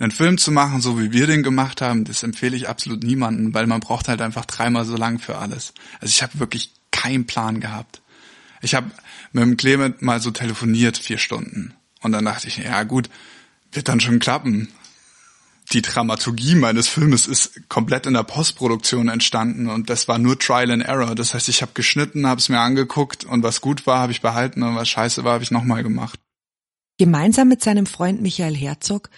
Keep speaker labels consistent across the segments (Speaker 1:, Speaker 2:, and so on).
Speaker 1: einen Film zu machen, so wie wir den gemacht haben, das empfehle ich absolut niemanden, weil man braucht halt einfach dreimal so lang für alles. Also ich habe wirklich keinen Plan gehabt. Ich habe mit dem Clement mal so telefoniert, vier Stunden. Und dann dachte ich, ja gut, wird dann schon klappen. Die Dramaturgie meines Filmes ist komplett in der Postproduktion entstanden und das war nur Trial and Error. Das heißt, ich habe geschnitten, habe es mir angeguckt und was gut war, habe ich behalten und was scheiße war, habe ich nochmal gemacht.
Speaker 2: Gemeinsam mit seinem Freund Michael Herzog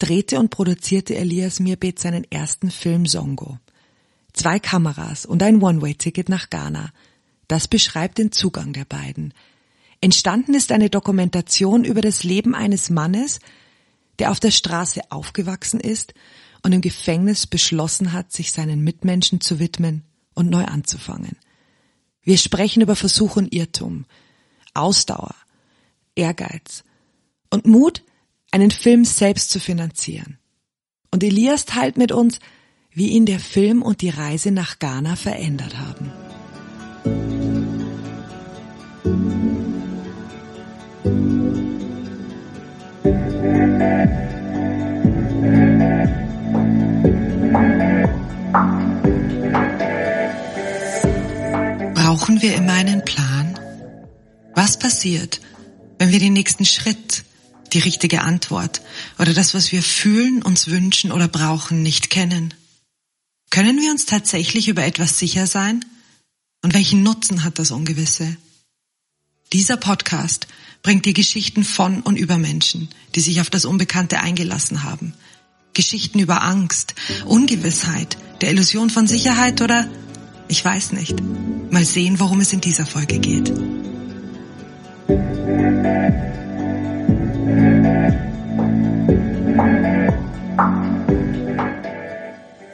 Speaker 2: drehte und produzierte Elias Mirbet seinen ersten Film Songo. Zwei Kameras und ein One-Way-Ticket nach Ghana. Das beschreibt den Zugang der beiden. Entstanden ist eine Dokumentation über das Leben eines Mannes, der auf der Straße aufgewachsen ist und im Gefängnis beschlossen hat, sich seinen Mitmenschen zu widmen und neu anzufangen. Wir sprechen über Versuch und Irrtum, Ausdauer, Ehrgeiz und Mut, einen Film selbst zu finanzieren. Und Elias teilt mit uns, wie ihn der Film und die Reise nach Ghana verändert haben. Brauchen wir immer einen Plan? Was passiert, wenn wir den nächsten Schritt, die richtige Antwort oder das, was wir fühlen, uns wünschen oder brauchen, nicht kennen? Können wir uns tatsächlich über etwas sicher sein? Und welchen Nutzen hat das Ungewisse? Dieser Podcast bringt dir Geschichten von und über Menschen, die sich auf das Unbekannte eingelassen haben. Geschichten über Angst, Ungewissheit, der Illusion von Sicherheit oder ich weiß nicht. Mal sehen, worum es in dieser Folge geht.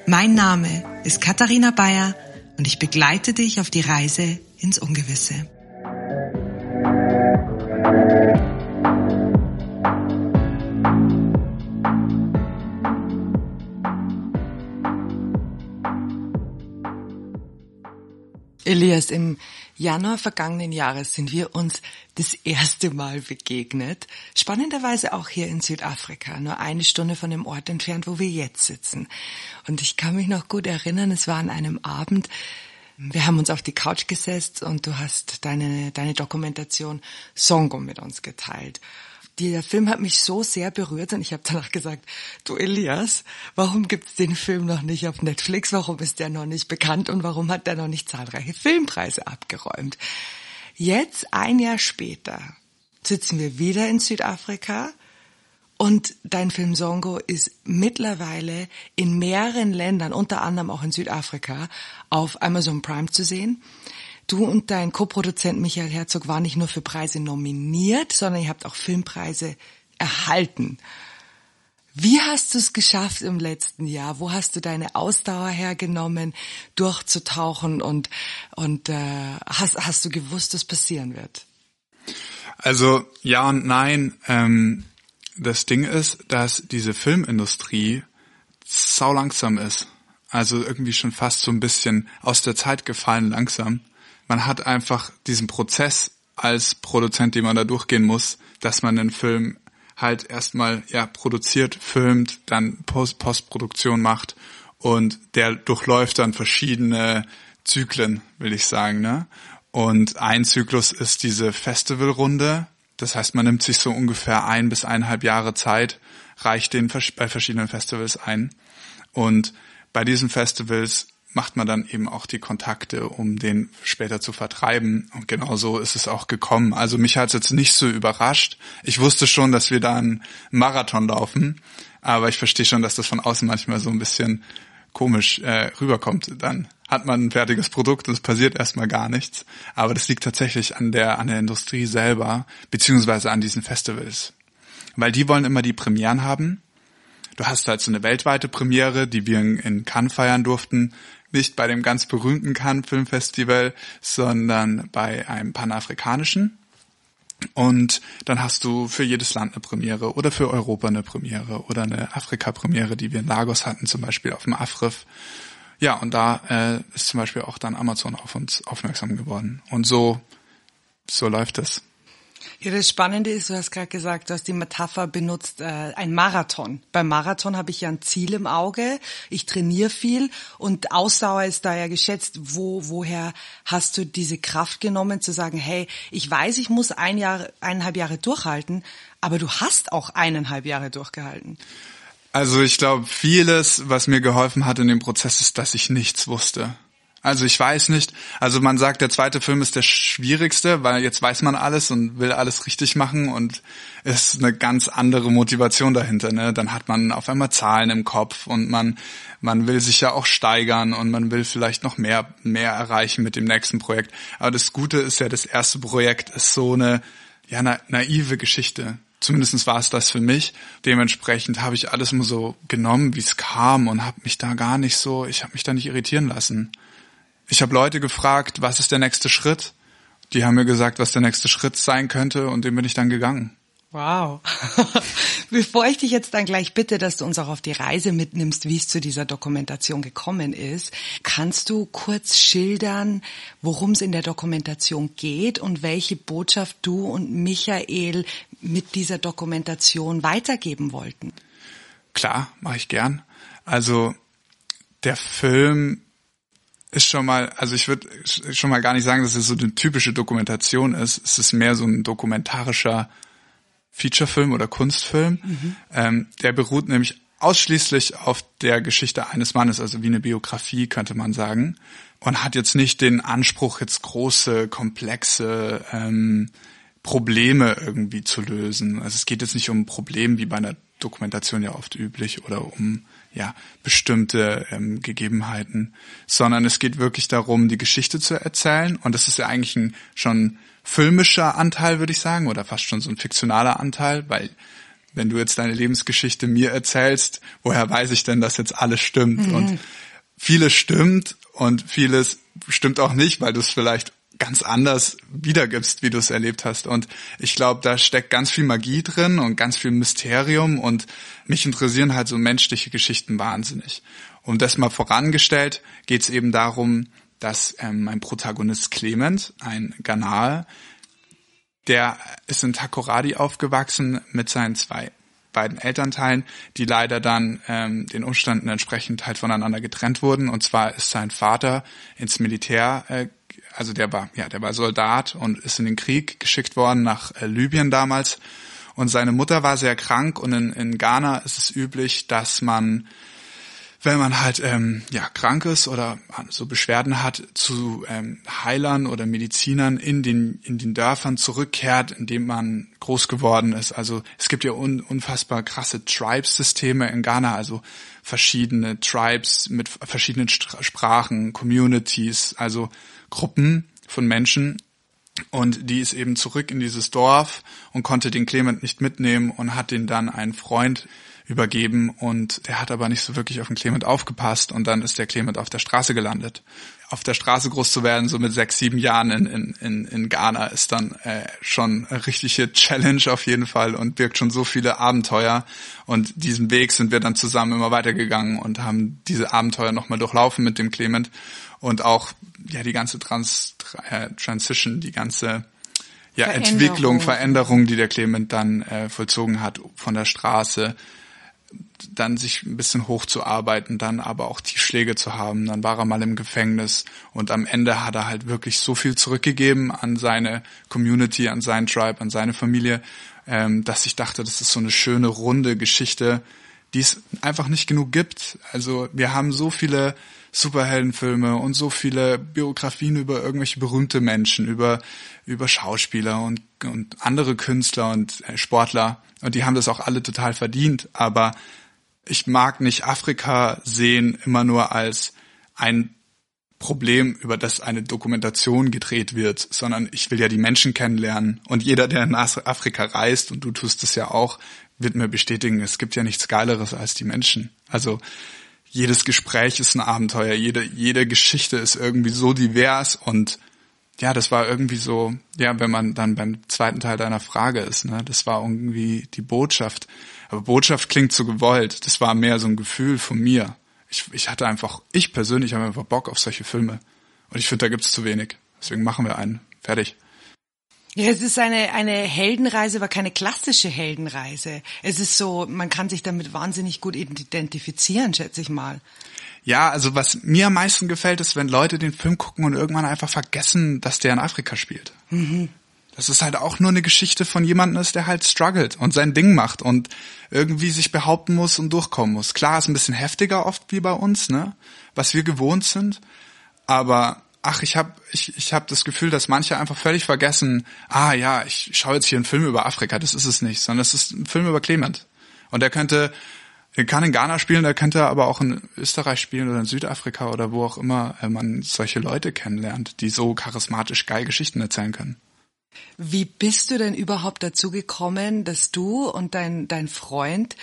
Speaker 2: Mein Name ist Katharina Bayer und ich begleite dich auf die Reise ins Ungewisse. Elias, im Januar vergangenen Jahres sind wir uns das erste Mal begegnet. Spannenderweise auch hier in Südafrika, nur eine Stunde von dem Ort entfernt, wo wir jetzt sitzen. Und ich kann mich noch gut erinnern, es war an einem Abend, wir haben uns auf die Couch gesetzt und du hast deine, deine Dokumentation Songo mit uns geteilt. Der Film hat mich so sehr berührt und ich habe danach gesagt, du Elias, warum gibt's den Film noch nicht auf Netflix? Warum ist der noch nicht bekannt und warum hat der noch nicht zahlreiche Filmpreise abgeräumt? Jetzt, ein Jahr später, sitzen wir wieder in Südafrika und dein Film Songo ist mittlerweile in mehreren Ländern, unter anderem auch in Südafrika, auf Amazon Prime zu sehen. Du und dein Co-Produzent Michael Herzog waren nicht nur für Preise nominiert, sondern ihr habt auch Filmpreise erhalten. Wie hast du es geschafft im letzten Jahr? Wo hast du deine Ausdauer hergenommen, durchzutauchen und und äh, hast hast du gewusst, dass passieren wird?
Speaker 1: Also ja und nein. Ähm, das Ding ist, dass diese Filmindustrie sau langsam ist. Also irgendwie schon fast so ein bisschen aus der Zeit gefallen langsam. Man hat einfach diesen Prozess als Produzent, den man da durchgehen muss, dass man den Film halt erstmal ja produziert, filmt, dann Post Postproduktion macht und der durchläuft dann verschiedene Zyklen, will ich sagen, ne? Und ein Zyklus ist diese Festivalrunde, das heißt, man nimmt sich so ungefähr ein bis eineinhalb Jahre Zeit, reicht den bei verschiedenen Festivals ein. Und bei diesen Festivals macht man dann eben auch die Kontakte, um den später zu vertreiben. Und genau so ist es auch gekommen. Also mich hat es jetzt nicht so überrascht. Ich wusste schon, dass wir da einen Marathon laufen, aber ich verstehe schon, dass das von außen manchmal so ein bisschen komisch äh, rüberkommt. Dann hat man ein fertiges Produkt und es passiert erstmal gar nichts. Aber das liegt tatsächlich an der, an der Industrie selber, beziehungsweise an diesen Festivals. Weil die wollen immer die Premieren haben. Du hast halt so eine weltweite Premiere, die wir in Cannes feiern durften. Nicht bei dem ganz berühmten Cannes Filmfestival, sondern bei einem panafrikanischen. Und dann hast du für jedes Land eine Premiere oder für Europa eine Premiere oder eine Afrika-Premiere, die wir in Lagos hatten, zum Beispiel auf dem Afrif. Ja, und da äh, ist zum Beispiel auch dann Amazon auf uns aufmerksam geworden. Und so, so läuft es.
Speaker 2: Ja, das Spannende ist, du hast gerade gesagt, du hast die Metapher benutzt, äh, ein Marathon. Beim Marathon habe ich ja ein Ziel im Auge, ich trainiere viel und Ausdauer ist da ja geschätzt. Wo, woher hast du diese Kraft genommen zu sagen, hey, ich weiß, ich muss ein Jahr, eineinhalb Jahre durchhalten, aber du hast auch eineinhalb Jahre durchgehalten.
Speaker 1: Also ich glaube, vieles, was mir geholfen hat in dem Prozess, ist, dass ich nichts wusste. Also ich weiß nicht. Also man sagt, der zweite Film ist der schwierigste, weil jetzt weiß man alles und will alles richtig machen und ist eine ganz andere Motivation dahinter. Ne? Dann hat man auf einmal Zahlen im Kopf und man man will sich ja auch steigern und man will vielleicht noch mehr mehr erreichen mit dem nächsten Projekt. Aber das Gute ist ja, das erste Projekt ist so eine ja na, naive Geschichte. Zumindest war es das für mich. Dementsprechend habe ich alles nur so genommen, wie es kam und habe mich da gar nicht so, ich habe mich da nicht irritieren lassen. Ich habe Leute gefragt, was ist der nächste Schritt? Die haben mir gesagt, was der nächste Schritt sein könnte und dem bin ich dann gegangen.
Speaker 2: Wow. Bevor ich dich jetzt dann gleich bitte, dass du uns auch auf die Reise mitnimmst, wie es zu dieser Dokumentation gekommen ist, kannst du kurz schildern, worum es in der Dokumentation geht und welche Botschaft du und Michael mit dieser Dokumentation weitergeben wollten?
Speaker 1: Klar, mache ich gern. Also der Film ist schon mal, also ich würde schon mal gar nicht sagen, dass es so eine typische Dokumentation ist. Es ist mehr so ein dokumentarischer Featurefilm oder Kunstfilm. Mhm. Ähm, der beruht nämlich ausschließlich auf der Geschichte eines Mannes, also wie eine Biografie könnte man sagen, und hat jetzt nicht den Anspruch, jetzt große, komplexe ähm, Probleme irgendwie zu lösen. Also es geht jetzt nicht um ein Problem wie bei einer Dokumentation ja oft üblich oder um ja, bestimmte ähm, Gegebenheiten, sondern es geht wirklich darum, die Geschichte zu erzählen. Und das ist ja eigentlich ein schon filmischer Anteil, würde ich sagen, oder fast schon so ein fiktionaler Anteil, weil wenn du jetzt deine Lebensgeschichte mir erzählst, woher weiß ich denn, dass jetzt alles stimmt? Mhm. Und vieles stimmt und vieles stimmt auch nicht, weil du es vielleicht ganz anders wiedergibst, wie du es erlebt hast. Und ich glaube, da steckt ganz viel Magie drin und ganz viel Mysterium und mich interessieren halt so menschliche Geschichten wahnsinnig. Und das mal vorangestellt, geht es eben darum, dass ähm, mein Protagonist Clement, ein Ghanaer, der ist in Takoradi aufgewachsen mit seinen zwei beiden Elternteilen, die leider dann ähm, den Umständen entsprechend halt voneinander getrennt wurden. Und zwar ist sein Vater ins Militär äh, also der war, ja, der war Soldat und ist in den Krieg geschickt worden nach äh, Libyen damals. Und seine Mutter war sehr krank und in, in Ghana ist es üblich, dass man, wenn man halt ähm, ja krank ist oder so Beschwerden hat, zu ähm, Heilern oder Medizinern in den in den Dörfern zurückkehrt, in dem man groß geworden ist. Also es gibt ja un, unfassbar krasse Tribes-Systeme in Ghana, also verschiedene Tribes mit verschiedenen Sprachen, Communities, also Gruppen von Menschen und die ist eben zurück in dieses Dorf und konnte den Clement nicht mitnehmen und hat den dann einen Freund übergeben und der hat aber nicht so wirklich auf den Clement aufgepasst und dann ist der Clement auf der Straße gelandet. Auf der Straße groß zu werden, so mit sechs, sieben Jahren in, in, in, in Ghana, ist dann äh, schon eine richtige Challenge auf jeden Fall und birgt schon so viele Abenteuer. Und diesen Weg sind wir dann zusammen immer weitergegangen und haben diese Abenteuer nochmal durchlaufen mit dem Clement und auch ja die ganze Trans äh, Transition, die ganze ja, Veränderung. Entwicklung, Veränderung, die der Clement dann äh, vollzogen hat von der Straße, dann sich ein bisschen hochzuarbeiten, dann aber auch Tiefschläge zu haben. Dann war er mal im Gefängnis und am Ende hat er halt wirklich so viel zurückgegeben an seine Community, an seinen Tribe, an seine Familie, ähm, dass ich dachte, das ist so eine schöne runde Geschichte, die es einfach nicht genug gibt. Also wir haben so viele Superheldenfilme und so viele Biografien über irgendwelche berühmte Menschen, über, über Schauspieler und, und andere Künstler und äh, Sportler. Und die haben das auch alle total verdient. Aber ich mag nicht Afrika sehen immer nur als ein Problem, über das eine Dokumentation gedreht wird, sondern ich will ja die Menschen kennenlernen. Und jeder, der nach Afrika reist, und du tust es ja auch, wird mir bestätigen, es gibt ja nichts Geileres als die Menschen. Also jedes Gespräch ist ein Abenteuer, jede, jede Geschichte ist irgendwie so divers und ja, das war irgendwie so, ja, wenn man dann beim zweiten Teil deiner Frage ist, ne, das war irgendwie die Botschaft. Aber Botschaft klingt so gewollt. Das war mehr so ein Gefühl von mir. Ich, ich hatte einfach, ich persönlich habe einfach Bock auf solche Filme. Und ich finde, da gibt's zu wenig. Deswegen machen wir einen. Fertig.
Speaker 2: Ja, es ist eine, eine Heldenreise, aber keine klassische Heldenreise. Es ist so, man kann sich damit wahnsinnig gut identifizieren, schätze ich mal.
Speaker 1: Ja, also was mir am meisten gefällt, ist, wenn Leute den Film gucken und irgendwann einfach vergessen, dass der in Afrika spielt. Mhm. Das ist halt auch nur eine Geschichte von jemandem ist, der halt struggelt und sein Ding macht und irgendwie sich behaupten muss und durchkommen muss. Klar, ist ein bisschen heftiger oft wie bei uns, ne? Was wir gewohnt sind. Aber ach, ich habe ich, ich hab das Gefühl, dass manche einfach völlig vergessen, ah ja, ich schaue jetzt hier einen Film über Afrika, das ist es nicht, sondern es ist ein Film über Clement. Und der könnte er kann in Ghana spielen, er könnte aber auch in Österreich spielen oder in Südafrika oder wo auch immer äh, man solche Leute kennenlernt, die so charismatisch geil Geschichten erzählen können.
Speaker 2: Wie bist du denn überhaupt dazu gekommen, dass du und dein, dein Freund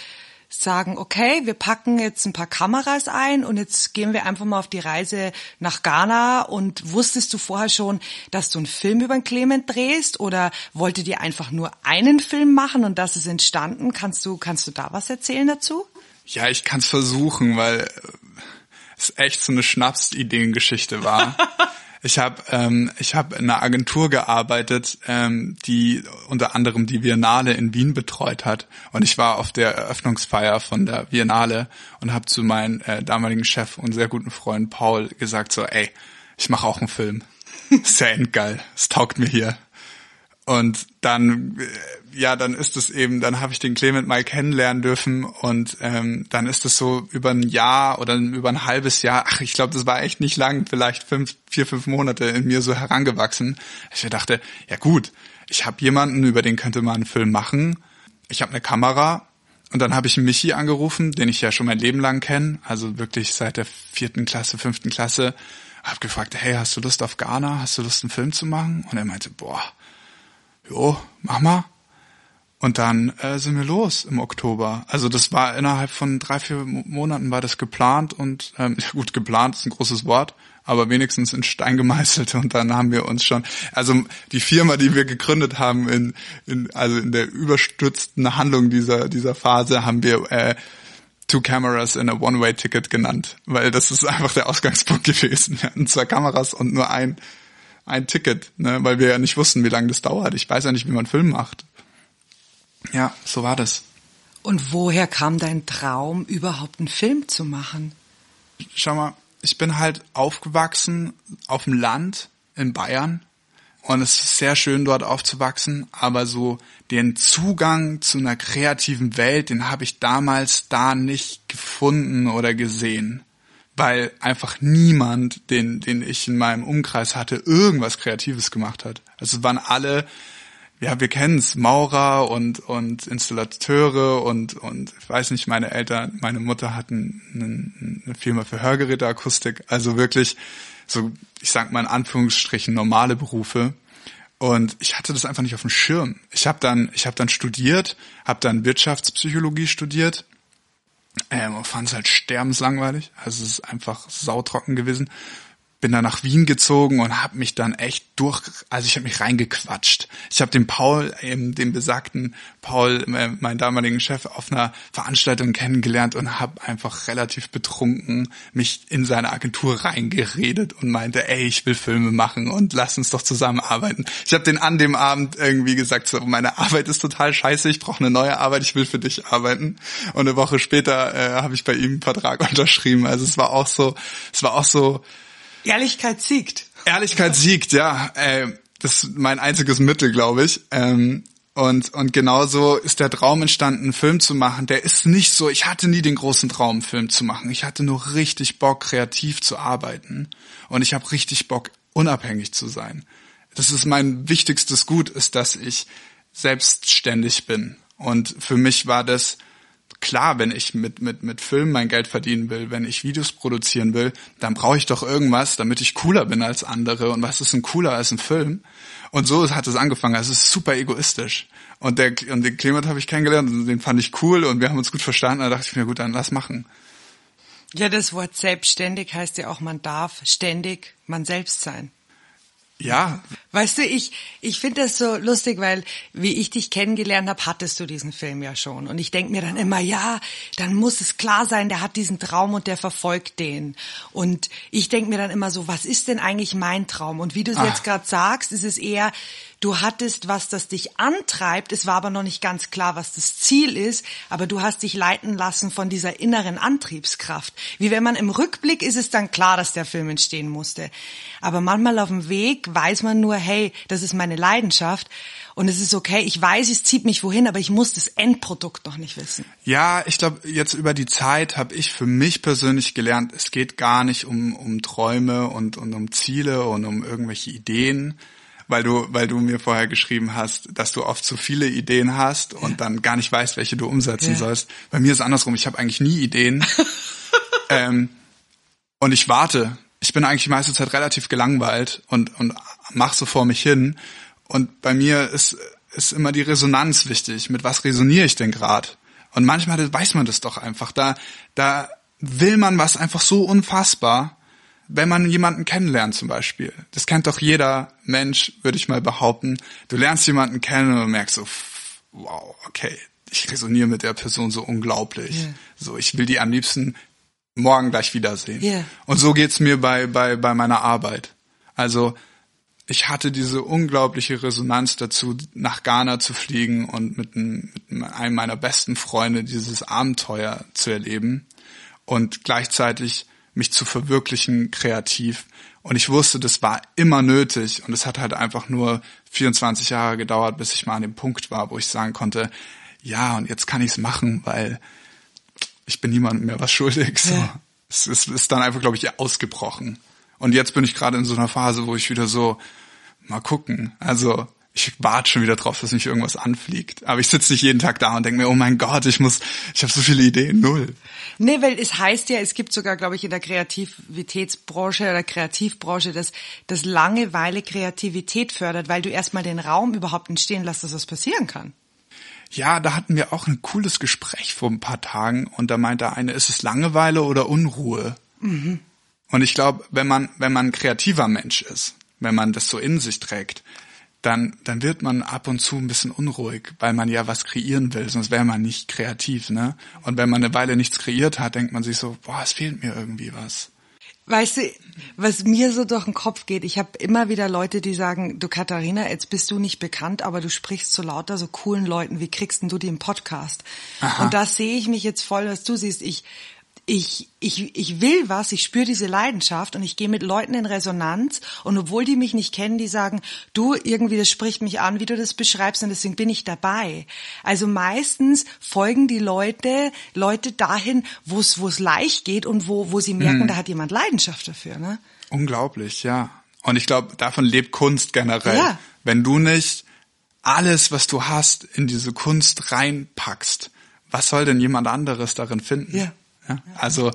Speaker 2: sagen, okay, wir packen jetzt ein paar Kameras ein und jetzt gehen wir einfach mal auf die Reise nach Ghana und wusstest du vorher schon, dass du einen Film über den Clement drehst oder wolltet ihr einfach nur einen Film machen und das ist entstanden? Kannst du, kannst du da was erzählen dazu?
Speaker 1: Ja, ich kann es versuchen, weil es echt so eine Schnapsideengeschichte war. ich habe ähm, ich habe in einer Agentur gearbeitet, ähm, die unter anderem die Biennale in Wien betreut hat. Und ich war auf der Eröffnungsfeier von der Biennale und habe zu meinem äh, damaligen Chef und sehr guten Freund Paul gesagt so, ey, ich mache auch einen Film. Sehr endgeil. Es taugt mir hier. Und dann, äh, ja, dann ist es eben, dann habe ich den Clement mal kennenlernen dürfen und ähm, dann ist es so über ein Jahr oder über ein halbes Jahr, ach, ich glaube, das war echt nicht lang, vielleicht fünf, vier, fünf Monate in mir so herangewachsen. Ich dachte, ja gut, ich habe jemanden, über den könnte man einen Film machen. Ich habe eine Kamera und dann habe ich Michi angerufen, den ich ja schon mein Leben lang kenne, also wirklich seit der vierten Klasse, fünften Klasse. Hab gefragt, hey, hast du Lust auf Ghana? Hast du Lust, einen Film zu machen? Und er meinte, boah, jo, mach mal. Und dann äh, sind wir los im Oktober. Also das war innerhalb von drei, vier Monaten war das geplant und ähm, gut, geplant ist ein großes Wort, aber wenigstens in Stein gemeißelt und dann haben wir uns schon, also die Firma, die wir gegründet haben in, in also in der überstürzten Handlung dieser dieser Phase haben wir äh, Two Cameras in a One-Way-Ticket genannt, weil das ist einfach der Ausgangspunkt gewesen. Wir hatten zwei Kameras und nur ein ein Ticket, ne, weil wir ja nicht wussten, wie lange das dauert. Ich weiß ja nicht, wie man Film macht. Ja, so war das.
Speaker 2: Und woher kam dein Traum, überhaupt einen Film zu machen?
Speaker 1: Schau mal, ich bin halt aufgewachsen auf dem Land in Bayern und es ist sehr schön dort aufzuwachsen, aber so den Zugang zu einer kreativen Welt, den habe ich damals da nicht gefunden oder gesehen weil einfach niemand, den, den ich in meinem Umkreis hatte, irgendwas Kreatives gemacht hat. Also es waren alle, ja, wir kennen's, Maurer und, und Installateure und, und ich weiß nicht, meine Eltern, meine Mutter hatten eine, Firma für Hörgeräteakustik, also wirklich so, ich sag mal in Anführungsstrichen normale Berufe. Und ich hatte das einfach nicht auf dem Schirm. Ich habe dann, ich habe dann studiert, habe dann Wirtschaftspsychologie studiert ähm, und fand es halt sterbenslangweilig. Also es ist einfach sautrocken gewesen bin dann nach Wien gezogen und habe mich dann echt durch, also ich habe mich reingequatscht. Ich habe den Paul, eben den besagten Paul, äh, meinen damaligen Chef, auf einer Veranstaltung kennengelernt und habe einfach relativ betrunken mich in seine Agentur reingeredet und meinte, ey, ich will Filme machen und lass uns doch zusammenarbeiten. Ich habe den an dem Abend irgendwie gesagt, so meine Arbeit ist total scheiße, ich brauche eine neue Arbeit, ich will für dich arbeiten. Und eine Woche später äh, habe ich bei ihm einen Vertrag unterschrieben. Also es war auch so, es war auch so
Speaker 2: Ehrlichkeit siegt.
Speaker 1: Ehrlichkeit siegt, ja. Äh, das ist mein einziges Mittel, glaube ich. Ähm, und, und genauso ist der Traum entstanden, einen Film zu machen. Der ist nicht so, ich hatte nie den großen Traum, einen Film zu machen. Ich hatte nur richtig Bock, kreativ zu arbeiten. Und ich habe richtig Bock, unabhängig zu sein. Das ist mein wichtigstes Gut, ist, dass ich selbstständig bin. Und für mich war das klar, wenn ich mit, mit, mit Filmen mein Geld verdienen will, wenn ich Videos produzieren will, dann brauche ich doch irgendwas, damit ich cooler bin als andere. Und was ist denn cooler als ein Film? Und so hat es angefangen. Also es ist super egoistisch. Und, der, und den Clement habe ich kennengelernt und den fand ich cool und wir haben uns gut verstanden. Da dachte ich mir, gut, dann lass machen.
Speaker 2: Ja, das Wort selbstständig heißt ja auch, man darf ständig man selbst sein.
Speaker 1: Ja.
Speaker 2: Weißt du, ich, ich finde das so lustig, weil wie ich dich kennengelernt habe, hattest du diesen Film ja schon. Und ich denk mir dann immer, ja, dann muss es klar sein, der hat diesen Traum und der verfolgt den. Und ich denk mir dann immer so, was ist denn eigentlich mein Traum? Und wie du es jetzt gerade sagst, ist es eher, du hattest was, das dich antreibt, es war aber noch nicht ganz klar, was das Ziel ist, aber du hast dich leiten lassen von dieser inneren Antriebskraft. Wie wenn man im Rückblick ist es dann klar, dass der Film entstehen musste. Aber manchmal auf dem Weg weiß man nur, hey, das ist meine Leidenschaft und es ist okay, ich weiß, es zieht mich wohin, aber ich muss das Endprodukt noch nicht wissen.
Speaker 1: Ja, ich glaube, jetzt über die Zeit habe ich für mich persönlich gelernt, es geht gar nicht um, um Träume und, und um Ziele und um irgendwelche Ideen, weil du, weil du mir vorher geschrieben hast, dass du oft zu viele Ideen hast und ja. dann gar nicht weißt, welche du umsetzen ja. sollst. Bei mir ist es andersrum, ich habe eigentlich nie Ideen. ähm, und ich warte. Ich bin eigentlich die meiste Zeit relativ gelangweilt und, und mach so vor mich hin. Und bei mir ist, ist immer die Resonanz wichtig. Mit was resoniere ich denn gerade? Und manchmal weiß man das doch einfach. Da, da will man was einfach so unfassbar, wenn man jemanden kennenlernt zum Beispiel. Das kennt doch jeder Mensch, würde ich mal behaupten. Du lernst jemanden kennen und merkst so, wow, okay, ich resoniere mit der Person so unglaublich. Yeah. So, ich will die am liebsten morgen gleich wiedersehen. Yeah. Und so geht's mir bei, bei, bei meiner Arbeit. Also, ich hatte diese unglaubliche Resonanz dazu, nach Ghana zu fliegen und mit, einem, mit einem meiner besten Freunde dieses Abenteuer zu erleben und gleichzeitig mich zu verwirklichen kreativ. Und ich wusste, das war immer nötig und es hat halt einfach nur 24 Jahre gedauert, bis ich mal an dem Punkt war, wo ich sagen konnte, ja, und jetzt kann ich es machen, weil ich bin niemandem mehr was schuldig. So. Ja. Es, es ist dann einfach, glaube ich, ausgebrochen. Und jetzt bin ich gerade in so einer Phase, wo ich wieder so, mal gucken. Also ich warte schon wieder drauf, dass mich irgendwas anfliegt. Aber ich sitze nicht jeden Tag da und denke mir, oh mein Gott, ich muss, ich habe so viele Ideen, null.
Speaker 2: Nee, weil es heißt ja, es gibt sogar, glaube ich, in der Kreativitätsbranche oder Kreativbranche, dass, dass Langeweile Kreativität fördert, weil du erstmal den Raum überhaupt entstehen lässt, dass das passieren kann.
Speaker 1: Ja, da hatten wir auch ein cooles Gespräch vor ein paar Tagen und da meinte eine, ist es Langeweile oder Unruhe? Mhm. Und ich glaube, wenn man, wenn man ein kreativer Mensch ist, wenn man das so in sich trägt, dann, dann wird man ab und zu ein bisschen unruhig, weil man ja was kreieren will, sonst wäre man nicht kreativ, ne? Und wenn man eine Weile nichts kreiert hat, denkt man sich so, boah, es fehlt mir irgendwie was.
Speaker 2: Weißt du, was mir so durch den Kopf geht, ich habe immer wieder Leute, die sagen, du Katharina, jetzt bist du nicht bekannt, aber du sprichst so lauter so coolen Leuten, wie kriegst denn du die im Podcast? Aha. Und da sehe ich mich jetzt voll, was du siehst. Ich ich, ich, ich will was, ich spüre diese Leidenschaft und ich gehe mit Leuten in Resonanz und obwohl die mich nicht kennen, die sagen, du, irgendwie, das spricht mich an, wie du das beschreibst und deswegen bin ich dabei. Also meistens folgen die Leute, Leute dahin, wo es, wo es leicht geht und wo, wo sie merken, hm. da hat jemand Leidenschaft dafür, ne?
Speaker 1: Unglaublich, ja. Und ich glaube, davon lebt Kunst generell. Ja. Wenn du nicht alles, was du hast, in diese Kunst reinpackst, was soll denn jemand anderes darin finden? Ja. Ja? Also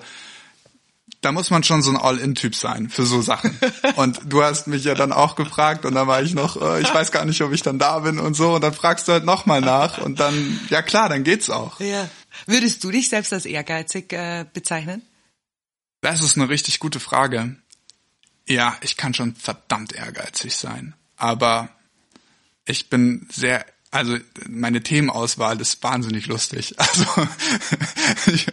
Speaker 1: da muss man schon so ein All-In-Typ sein für so Sachen. Und du hast mich ja dann auch gefragt und dann war ich noch, äh, ich weiß gar nicht, ob ich dann da bin und so. Und dann fragst du halt nochmal nach und dann, ja klar, dann geht's auch.
Speaker 2: Ja. Würdest du dich selbst als ehrgeizig äh, bezeichnen?
Speaker 1: Das ist eine richtig gute Frage. Ja, ich kann schon verdammt ehrgeizig sein. Aber ich bin sehr also meine Themenauswahl ist wahnsinnig lustig. Also ich,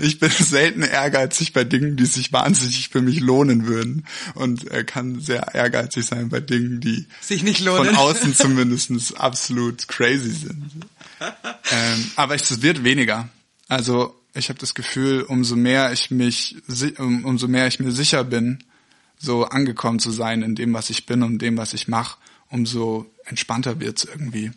Speaker 1: ich, bin selten ehrgeizig bei Dingen, die sich wahnsinnig für mich lohnen würden und er kann sehr ehrgeizig sein bei Dingen, die
Speaker 2: sich nicht lohnen.
Speaker 1: Von außen zumindest absolut crazy sind. ähm, aber es wird weniger. Also ich habe das Gefühl, umso mehr ich mich, umso mehr ich mir sicher bin, so angekommen zu sein in dem, was ich bin und dem, was ich mache, umso entspannter wird's irgendwie.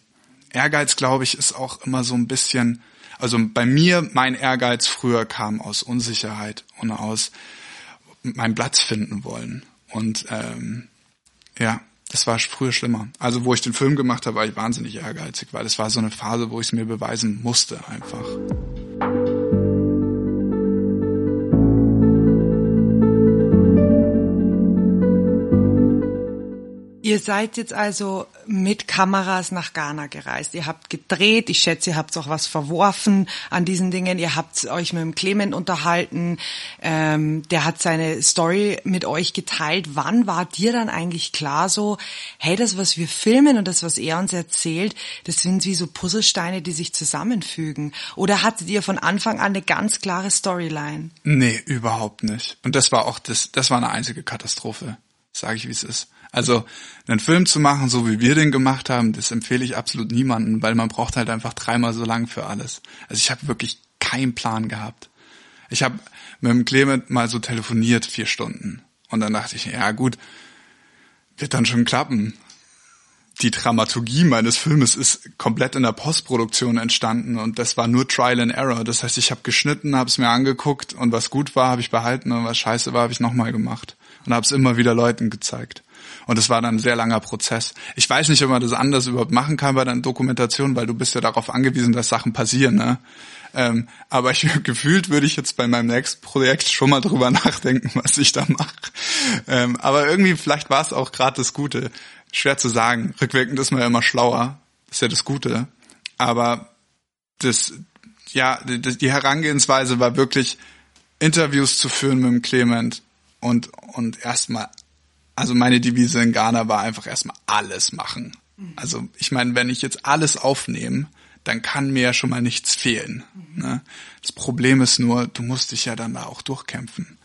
Speaker 1: Ehrgeiz, glaube ich, ist auch immer so ein bisschen, also bei mir, mein Ehrgeiz früher kam aus Unsicherheit und aus meinen Platz finden wollen. Und ähm, ja, das war früher schlimmer. Also wo ich den Film gemacht habe, war ich wahnsinnig ehrgeizig, weil es war so eine Phase, wo ich es mir beweisen musste einfach.
Speaker 2: Ihr seid jetzt also mit Kameras nach Ghana gereist. Ihr habt gedreht. Ich schätze, ihr habt auch was verworfen an diesen Dingen. Ihr habt euch mit dem Clement unterhalten. Ähm, der hat seine Story mit euch geteilt. Wann war dir dann eigentlich klar so, hey, das, was wir filmen und das, was er uns erzählt, das sind wie so Puzzlesteine, die sich zusammenfügen? Oder hattet ihr von Anfang an eine ganz klare Storyline?
Speaker 1: Nee, überhaupt nicht. Und das war auch das, das war eine einzige Katastrophe, sage ich, wie es ist. Also einen Film zu machen, so wie wir den gemacht haben, das empfehle ich absolut niemanden, weil man braucht halt einfach dreimal so lang für alles. Also ich habe wirklich keinen Plan gehabt. Ich habe mit dem Clement mal so telefoniert, vier Stunden. Und dann dachte ich, ja gut, wird dann schon klappen. Die Dramaturgie meines Filmes ist komplett in der Postproduktion entstanden und das war nur Trial and Error. Das heißt, ich habe geschnitten, habe es mir angeguckt und was gut war, habe ich behalten und was scheiße war, habe ich nochmal gemacht und habe es immer wieder Leuten gezeigt. Und es war dann ein sehr langer Prozess. Ich weiß nicht, ob man das anders überhaupt machen kann bei der Dokumentation, weil du bist ja darauf angewiesen, dass Sachen passieren. Ne? Ähm, aber ich, gefühlt würde ich jetzt bei meinem nächsten Projekt schon mal drüber nachdenken, was ich da mache. Ähm, aber irgendwie, vielleicht war es auch gerade das Gute. Schwer zu sagen. Rückwirkend ist man ja immer schlauer. Das ist ja das Gute. Aber das, ja, die, die Herangehensweise war wirklich, Interviews zu führen mit dem Clement und, und erstmal, also meine Devise in Ghana war einfach erstmal alles machen. Also ich meine, wenn ich jetzt alles aufnehme, dann kann mir ja schon mal nichts fehlen. Ne? Das Problem ist nur, du musst dich ja dann da auch durchkämpfen.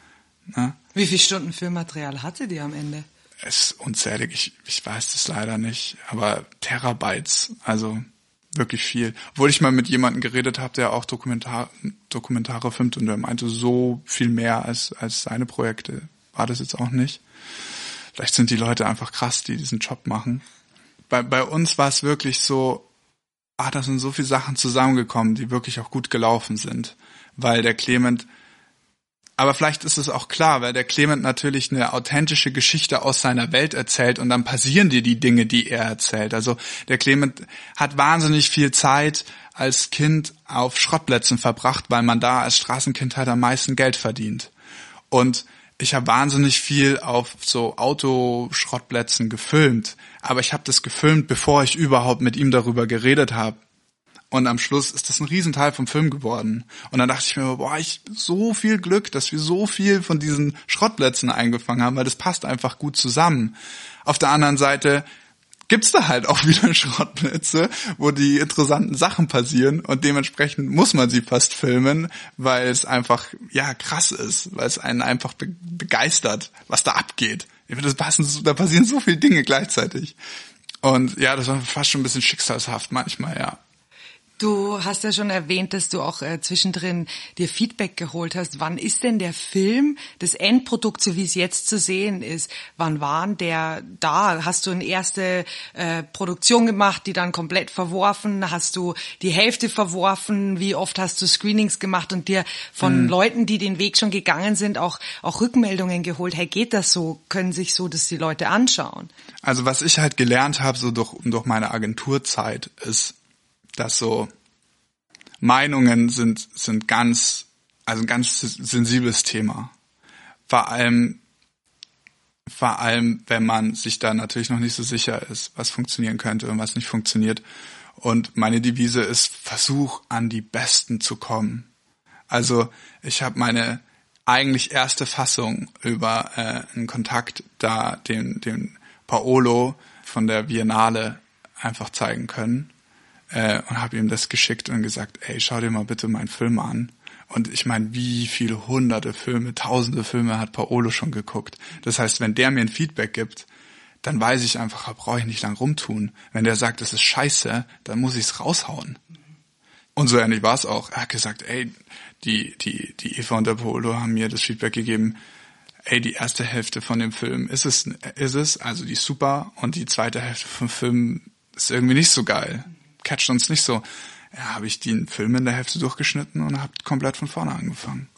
Speaker 1: Ne?
Speaker 2: Wie viele Stunden Filmmaterial hatte die am Ende?
Speaker 1: Es ist unzählig, ich, ich weiß das leider nicht, aber Terabytes, also wirklich viel. Obwohl ich mal mit jemandem geredet habe, der auch Dokumentar, Dokumentare filmt und der meinte, so viel mehr als, als seine Projekte war das jetzt auch nicht. Vielleicht sind die Leute einfach krass, die diesen Job machen. Bei, bei uns war es wirklich so, ah, da sind so viele Sachen zusammengekommen, die wirklich auch gut gelaufen sind, weil der Clement aber vielleicht ist es auch klar, weil der Clement natürlich eine authentische Geschichte aus seiner Welt erzählt und dann passieren dir die Dinge, die er erzählt. Also der Clement hat wahnsinnig viel Zeit als Kind auf Schrottplätzen verbracht, weil man da als Straßenkind halt am meisten Geld verdient. Und ich habe wahnsinnig viel auf so Autoschrottplätzen gefilmt, aber ich habe das gefilmt, bevor ich überhaupt mit ihm darüber geredet habe. Und am Schluss ist das ein Riesenteil vom Film geworden. Und dann dachte ich mir, boah, ich so viel Glück, dass wir so viel von diesen Schrottplätzen eingefangen haben, weil das passt einfach gut zusammen. Auf der anderen Seite gibt's da halt auch wieder Schrottplätze, wo die interessanten Sachen passieren und dementsprechend muss man sie fast filmen, weil es einfach ja krass ist, weil es einen einfach be begeistert, was da abgeht. Das passen, da passieren so viele Dinge gleichzeitig. Und ja, das war fast schon ein bisschen schicksalshaft manchmal, ja.
Speaker 2: Du hast ja schon erwähnt, dass du auch äh, zwischendrin dir Feedback geholt hast. Wann ist denn der Film, das Endprodukt, so wie es jetzt zu sehen ist, wann war der da? Hast du eine erste äh, Produktion gemacht, die dann komplett verworfen? Hast du die Hälfte verworfen? Wie oft hast du Screenings gemacht und dir von mhm. Leuten, die den Weg schon gegangen sind, auch, auch Rückmeldungen geholt? Hey, geht das so? Können sich so das die Leute anschauen?
Speaker 1: Also was ich halt gelernt habe, so durch, durch meine Agenturzeit, ist, dass so Meinungen sind, sind ganz, also ein ganz sensibles Thema. Vor allem, vor allem, wenn man sich da natürlich noch nicht so sicher ist, was funktionieren könnte und was nicht funktioniert. Und meine Devise ist, versuch an die Besten zu kommen. Also ich habe meine eigentlich erste Fassung über äh, einen Kontakt da den, den Paolo von der Biennale einfach zeigen können äh, und habe ihm das geschickt und gesagt, ey, schau dir mal bitte meinen Film an. Und ich meine, wie viele hunderte Filme, tausende Filme hat Paolo schon geguckt. Das heißt, wenn der mir ein Feedback gibt, dann weiß ich einfach, da brauche ich nicht lang rumtun. Wenn der sagt, das ist scheiße, dann muss ich es raushauen. Und so ähnlich war es auch. Er hat gesagt, ey, die, die, die Eva und der Paolo haben mir das Feedback gegeben, ey, die erste Hälfte von dem Film ist es, ist es, also die ist super, und die zweite Hälfte vom Film ist irgendwie nicht so geil catcht uns nicht so. Ja, habe ich den Film in der Hälfte durchgeschnitten und habe komplett von vorne angefangen.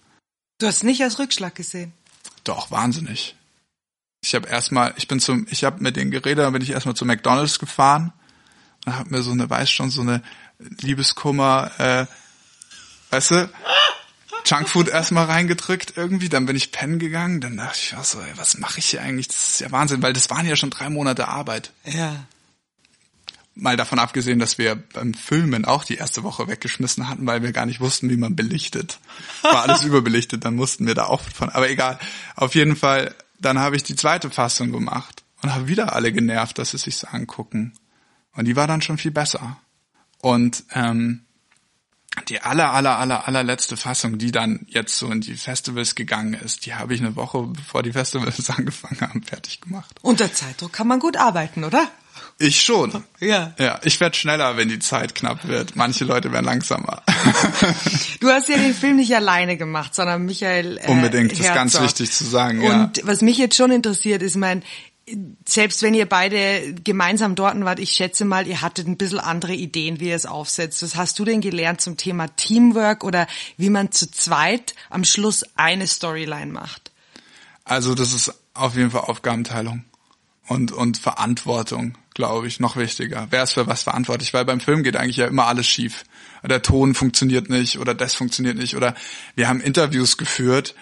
Speaker 2: Du hast nicht als Rückschlag gesehen?
Speaker 1: Doch, wahnsinnig. Ich habe erstmal, ich bin zum, ich habe mit den Geräten, bin ich erstmal zu McDonalds gefahren und habe mir so eine, weiß schon, so eine Liebeskummer, äh, weißt du, Junkfood erstmal reingedrückt irgendwie, dann bin ich pennen gegangen, dann dachte ich, was, ey, was mache ich hier eigentlich? Das ist ja Wahnsinn, weil das waren ja schon drei Monate Arbeit.
Speaker 2: Ja.
Speaker 1: Mal davon abgesehen, dass wir beim Filmen auch die erste Woche weggeschmissen hatten, weil wir gar nicht wussten, wie man belichtet. War alles überbelichtet, dann mussten wir da auch von. Aber egal. Auf jeden Fall, dann habe ich die zweite Fassung gemacht und habe wieder alle genervt, dass sie sich angucken. Und die war dann schon viel besser. Und ähm, die aller, aller, aller, allerletzte Fassung, die dann jetzt so in die Festivals gegangen ist, die habe ich eine Woche, bevor die Festivals angefangen haben, fertig gemacht.
Speaker 2: Unter Zeitdruck kann man gut arbeiten, oder?
Speaker 1: Ich schon.
Speaker 2: Ja.
Speaker 1: Ja, ich werde schneller, wenn die Zeit knapp wird. Manche Leute werden langsamer.
Speaker 2: Du hast ja den Film nicht alleine gemacht, sondern Michael äh,
Speaker 1: Unbedingt, das ist ganz wichtig zu sagen. ja.
Speaker 2: Und was mich jetzt schon interessiert, ist mein, selbst wenn ihr beide gemeinsam dort wart, ich schätze mal, ihr hattet ein bisschen andere Ideen, wie ihr es aufsetzt. Was hast du denn gelernt zum Thema Teamwork oder wie man zu zweit am Schluss eine Storyline macht?
Speaker 1: Also das ist auf jeden Fall Aufgabenteilung und, und Verantwortung, glaube ich, noch wichtiger. Wer ist für was verantwortlich? Weil beim Film geht eigentlich ja immer alles schief. Der Ton funktioniert nicht oder das funktioniert nicht oder wir haben Interviews geführt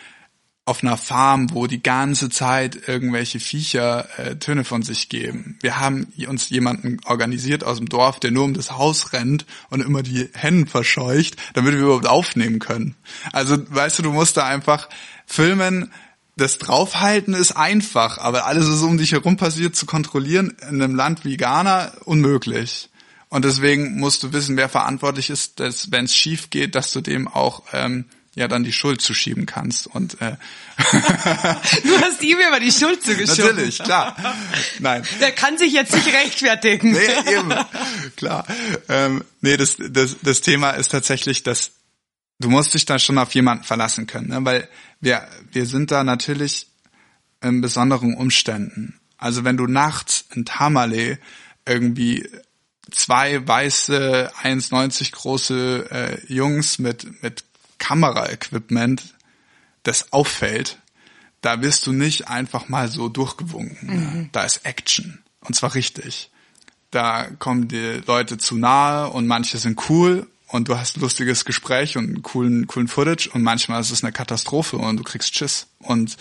Speaker 1: auf einer Farm, wo die ganze Zeit irgendwelche Viecher äh, Töne von sich geben. Wir haben uns jemanden organisiert aus dem Dorf, der nur um das Haus rennt und immer die Hennen verscheucht, damit wir überhaupt aufnehmen können. Also, weißt du, du musst da einfach filmen, das Draufhalten ist einfach, aber alles, was um dich herum passiert, zu kontrollieren in einem Land wie Ghana, unmöglich. Und deswegen musst du wissen, wer verantwortlich ist, dass wenn es schief geht, dass du dem auch ähm, ja dann die Schuld zuschieben kannst. Und äh,
Speaker 2: Du hast ihm immer die Schuld zugeschoben.
Speaker 1: natürlich, klar. Nein.
Speaker 2: Der kann sich jetzt nicht rechtfertigen.
Speaker 1: Nee, eben. Klar. Ähm, nee, das, das, das Thema ist tatsächlich, dass du musst dich da schon auf jemanden verlassen können, ne? weil wir, wir sind da natürlich in besonderen Umständen. Also wenn du nachts in Tamale irgendwie zwei weiße, 1,90 große äh, Jungs mit, mit Kameraequipment das auffällt, da wirst du nicht einfach mal so durchgewunken. Ne? Da ist Action. Und zwar richtig. Da kommen die Leute zu nahe und manche sind cool und du hast ein lustiges Gespräch und einen coolen, coolen Footage und manchmal ist es eine Katastrophe und du kriegst Schiss. Und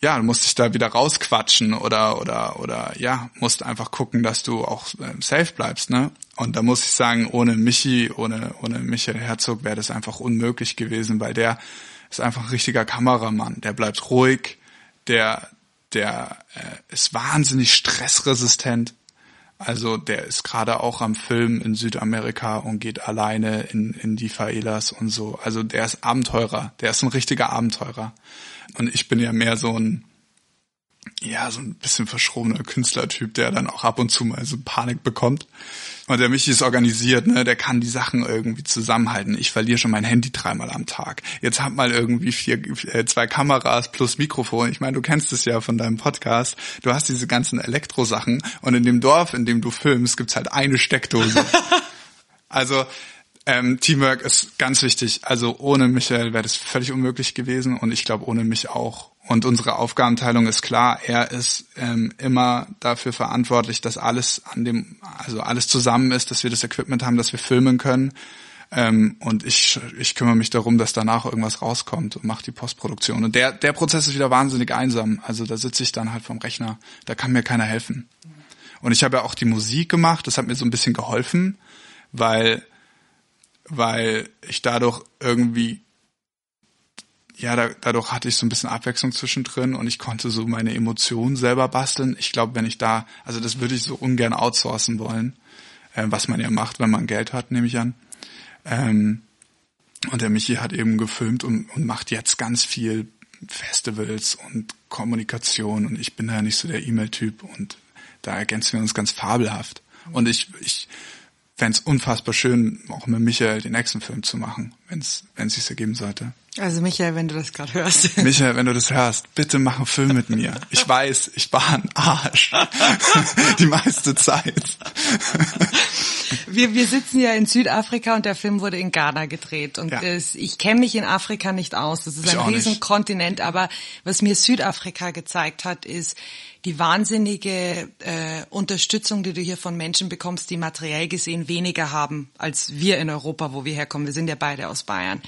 Speaker 1: ja, du musst dich da wieder rausquatschen oder oder oder ja, musst einfach gucken, dass du auch ähm, safe bleibst, ne? Und da muss ich sagen, ohne Michi, ohne ohne Michael Herzog wäre das einfach unmöglich gewesen, weil der ist einfach ein richtiger Kameramann. Der bleibt ruhig, der der äh, ist wahnsinnig stressresistent. Also der ist gerade auch am Film in Südamerika und geht alleine in, in die Faelas und so. Also der ist Abenteurer, der ist ein richtiger Abenteurer. Und ich bin ja mehr so ein, ja, so ein bisschen verschrobener Künstlertyp, der dann auch ab und zu mal so Panik bekommt. Und der Michi ist organisiert, ne, der kann die Sachen irgendwie zusammenhalten. Ich verliere schon mein Handy dreimal am Tag. Jetzt hab mal irgendwie vier, äh, zwei Kameras plus Mikrofon. Ich meine, du kennst es ja von deinem Podcast. Du hast diese ganzen Elektrosachen und in dem Dorf, in dem du filmst, gibt's halt eine Steckdose. also, ähm, Teamwork ist ganz wichtig. Also ohne Michael wäre das völlig unmöglich gewesen und ich glaube ohne mich auch. Und unsere Aufgabenteilung ist klar. Er ist ähm, immer dafür verantwortlich, dass alles an dem, also alles zusammen ist, dass wir das Equipment haben, dass wir filmen können. Ähm, und ich, ich kümmere mich darum, dass danach irgendwas rauskommt und mache die Postproduktion. Und der, der Prozess ist wieder wahnsinnig einsam. Also da sitze ich dann halt vom Rechner. Da kann mir keiner helfen. Und ich habe ja auch die Musik gemacht. Das hat mir so ein bisschen geholfen, weil weil ich dadurch irgendwie ja, da, dadurch hatte ich so ein bisschen Abwechslung zwischendrin und ich konnte so meine Emotionen selber basteln. Ich glaube, wenn ich da, also das würde ich so ungern outsourcen wollen, äh, was man ja macht, wenn man Geld hat, nehme ich an. Ähm, und der Michi hat eben gefilmt und, und macht jetzt ganz viel Festivals und Kommunikation und ich bin da nicht so der E-Mail-Typ und da ergänzen wir uns ganz fabelhaft. Und ich, ich fände es unfassbar schön, auch mit Michael den nächsten Film zu machen, wenn es sich ergeben sollte.
Speaker 2: Also Michael, wenn du das gerade hörst.
Speaker 1: Michael, wenn du das hörst, bitte mach einen Film mit mir. Ich weiß, ich war ein Arsch. Die meiste Zeit.
Speaker 2: Wir, wir sitzen ja in Südafrika und der Film wurde in Ghana gedreht. Und
Speaker 1: Ja.
Speaker 2: es, ich kenne mich in Afrika nicht aus. Das ist
Speaker 1: Ich
Speaker 2: ein. Riesenkontinent. Aber was mir Südafrika gezeigt hat, ist die wahnsinnige äh, Unterstützung, die du hier von Menschen bekommst, die materiell gesehen weniger haben als wir in Europa, wo wir herkommen. Wir sind ja beide aus Bayern.